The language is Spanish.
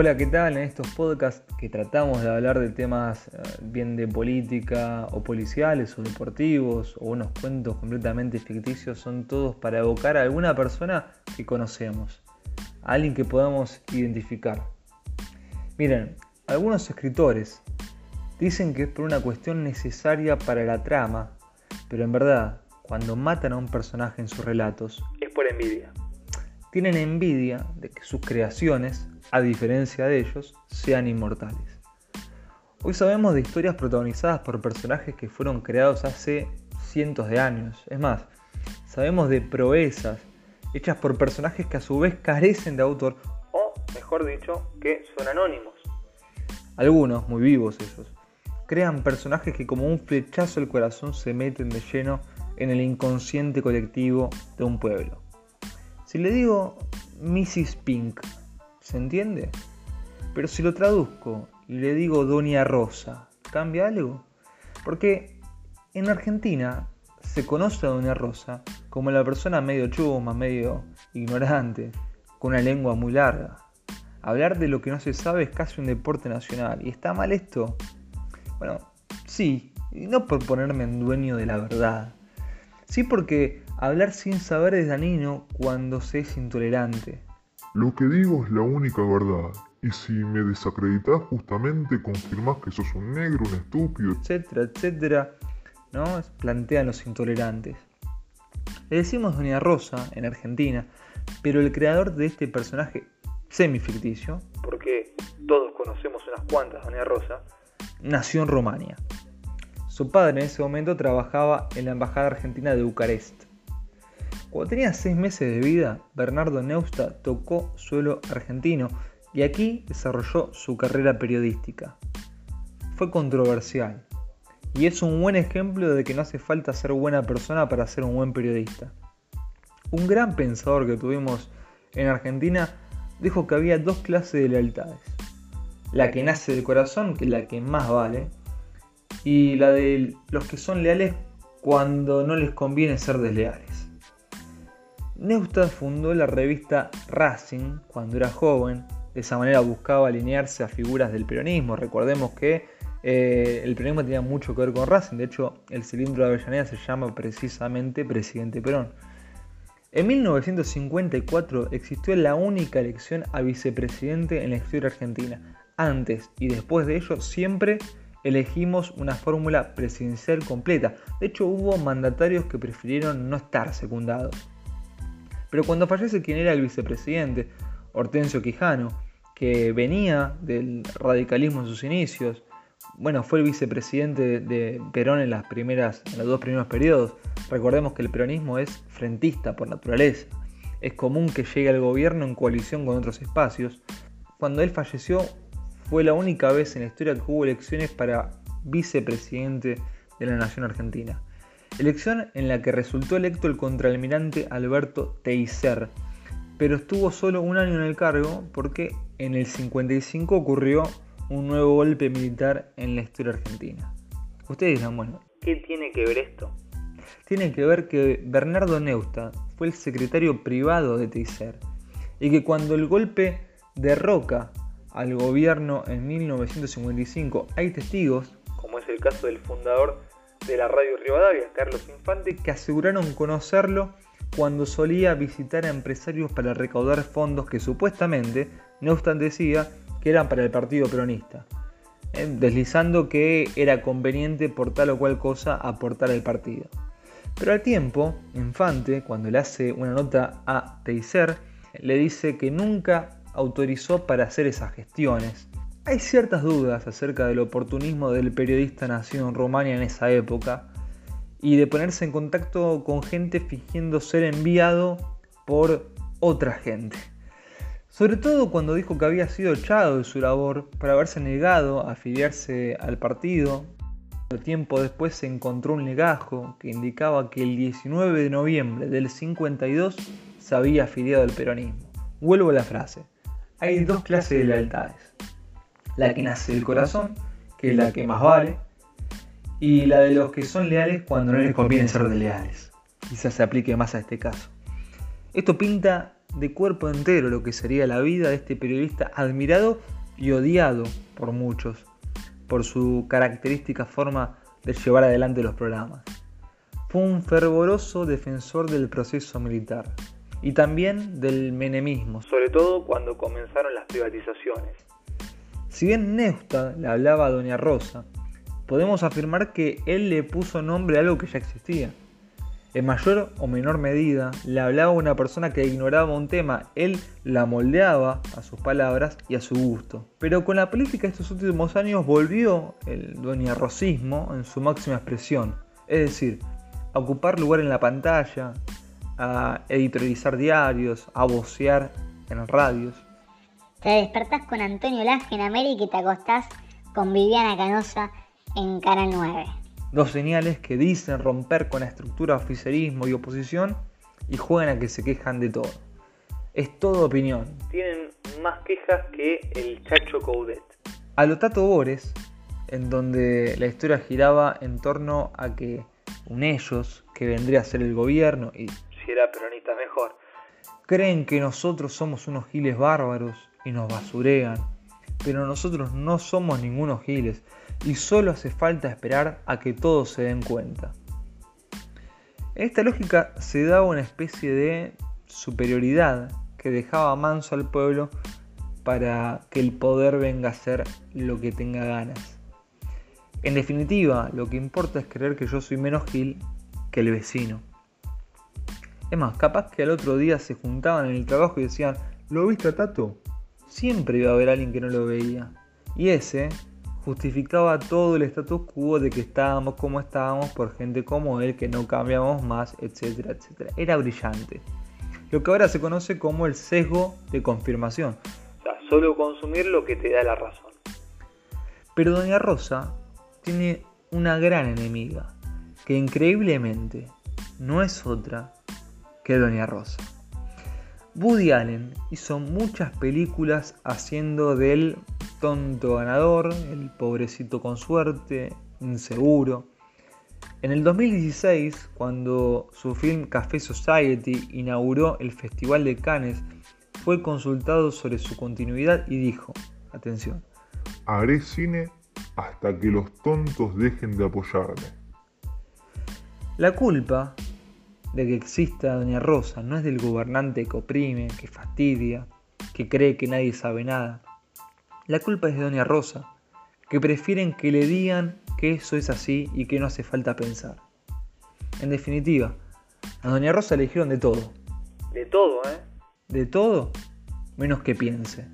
Hola, ¿qué tal? En estos podcasts que tratamos de hablar de temas eh, bien de política o policiales o deportivos o unos cuentos completamente ficticios son todos para evocar a alguna persona que conocemos, a alguien que podamos identificar. Miren, algunos escritores dicen que es por una cuestión necesaria para la trama, pero en verdad, cuando matan a un personaje en sus relatos, es por envidia. Tienen envidia de que sus creaciones a diferencia de ellos, sean inmortales. Hoy sabemos de historias protagonizadas por personajes que fueron creados hace cientos de años. Es más, sabemos de proezas hechas por personajes que a su vez carecen de autor, o mejor dicho, que son anónimos. Algunos, muy vivos ellos, crean personajes que como un flechazo al corazón se meten de lleno en el inconsciente colectivo de un pueblo. Si le digo Mrs. Pink, ¿Se entiende? Pero si lo traduzco y le digo Doña Rosa, ¿cambia algo? Porque en Argentina se conoce a Doña Rosa como la persona medio chuma, medio ignorante, con una lengua muy larga. Hablar de lo que no se sabe es casi un deporte nacional. ¿Y está mal esto? Bueno, sí, y no por ponerme en dueño de la verdad. Sí porque hablar sin saber es dañino cuando se es intolerante. Lo que digo es la única verdad. Y si me desacreditas justamente confirmás que sos un negro, un estúpido, etcétera, etcétera, ¿no? Plantean los intolerantes. Le decimos Doña Rosa en Argentina, pero el creador de este personaje semificticio, porque todos conocemos unas cuantas Doña Rosa, nació en Rumania. Su padre en ese momento trabajaba en la Embajada Argentina de Bucarest. Cuando tenía seis meses de vida, Bernardo Neusta tocó suelo argentino y aquí desarrolló su carrera periodística. Fue controversial y es un buen ejemplo de que no hace falta ser buena persona para ser un buen periodista. Un gran pensador que tuvimos en Argentina dijo que había dos clases de lealtades. La que nace del corazón, que es la que más vale, y la de los que son leales cuando no les conviene ser desleales. Neustadt fundó la revista Racing cuando era joven, de esa manera buscaba alinearse a figuras del peronismo. Recordemos que eh, el peronismo tenía mucho que ver con Racing, de hecho el cilindro de Avellaneda se llama precisamente Presidente Perón. En 1954 existió la única elección a vicepresidente en la historia argentina. Antes y después de ello siempre elegimos una fórmula presidencial completa. De hecho hubo mandatarios que prefirieron no estar secundados. Pero cuando fallece quien era el vicepresidente, Hortensio Quijano, que venía del radicalismo en sus inicios, bueno, fue el vicepresidente de Perón en las primeras, en los dos primeros periodos. Recordemos que el peronismo es frentista por naturaleza. Es común que llegue al gobierno en coalición con otros espacios. Cuando él falleció, fue la única vez en la historia que hubo elecciones para vicepresidente de la nación argentina elección en la que resultó electo el contraalmirante Alberto Teiser, pero estuvo solo un año en el cargo porque en el 55 ocurrió un nuevo golpe militar en la historia argentina. Ustedes dirán, bueno, ¿qué tiene que ver esto? Tiene que ver que Bernardo Neusta fue el secretario privado de Teiser y que cuando el golpe derroca al gobierno en 1955 hay testigos, como es el caso del fundador de la radio Rivadavia, Carlos Infante, que aseguraron conocerlo cuando solía visitar a empresarios para recaudar fondos que supuestamente Neustadt decía que eran para el partido peronista, eh, deslizando que era conveniente por tal o cual cosa aportar al partido. Pero al tiempo, Infante, cuando le hace una nota a Teiser, le dice que nunca autorizó para hacer esas gestiones, hay ciertas dudas acerca del oportunismo del periodista nacido en Rumania en esa época y de ponerse en contacto con gente fingiendo ser enviado por otra gente. Sobre todo cuando dijo que había sido echado de su labor por haberse negado a afiliarse al partido. Tiempo después se encontró un legajo que indicaba que el 19 de noviembre del 52 se había afiliado al peronismo. Vuelvo a la frase. Hay dos clases de lealtades la que nace del corazón, que es la que más vale, y la de los que son leales cuando no les conviene ser leales. Quizás se aplique más a este caso. Esto pinta de cuerpo entero lo que sería la vida de este periodista admirado y odiado por muchos, por su característica forma de llevar adelante los programas. Fue un fervoroso defensor del proceso militar y también del menemismo, sobre todo cuando comenzaron las privatizaciones. Si bien Neusta le hablaba a Doña Rosa, podemos afirmar que él le puso nombre a algo que ya existía. En mayor o menor medida, le hablaba a una persona que ignoraba un tema, él la moldeaba a sus palabras y a su gusto. Pero con la política de estos últimos años volvió el doña Rosismo en su máxima expresión, es decir, a ocupar lugar en la pantalla, a editorializar diarios, a vocear en radios. Te despertás con Antonio Laje en América y te acostás con Viviana Canosa en Canal 9. Dos señales que dicen romper con la estructura de oficialismo y oposición y juegan a que se quejan de todo. Es todo opinión. Tienen más quejas que el Chacho Coudet. A lo Tato Bores, en donde la historia giraba en torno a que un ellos, que vendría a ser el gobierno, y si era peronista mejor, creen que nosotros somos unos giles bárbaros y nos basurean. Pero nosotros no somos ningunos giles y solo hace falta esperar a que todos se den cuenta. En esta lógica se daba una especie de superioridad que dejaba manso al pueblo para que el poder venga a hacer lo que tenga ganas. En definitiva, lo que importa es creer que yo soy menos gil que el vecino. Es más, capaz que al otro día se juntaban en el trabajo y decían, ¿lo viste a Tato? Siempre iba a haber alguien que no lo veía. Y ese justificaba todo el status quo de que estábamos como estábamos por gente como él, que no cambiamos más, etcétera, etcétera. Era brillante. Lo que ahora se conoce como el sesgo de confirmación. O sea, solo consumir lo que te da la razón. Pero Doña Rosa tiene una gran enemiga, que increíblemente no es otra que Doña Rosa. Woody Allen hizo muchas películas haciendo del tonto ganador, el pobrecito con suerte, inseguro. En el 2016, cuando su film Café Society inauguró el Festival de Cannes, fue consultado sobre su continuidad y dijo, atención, haré cine hasta que los tontos dejen de apoyarme. La culpa de que exista Doña Rosa no es del gobernante que oprime, que fastidia, que cree que nadie sabe nada. La culpa es de Doña Rosa, que prefieren que le digan que eso es así y que no hace falta pensar. En definitiva, a Doña Rosa le dijeron de todo. De todo, ¿eh? De todo, menos que piense.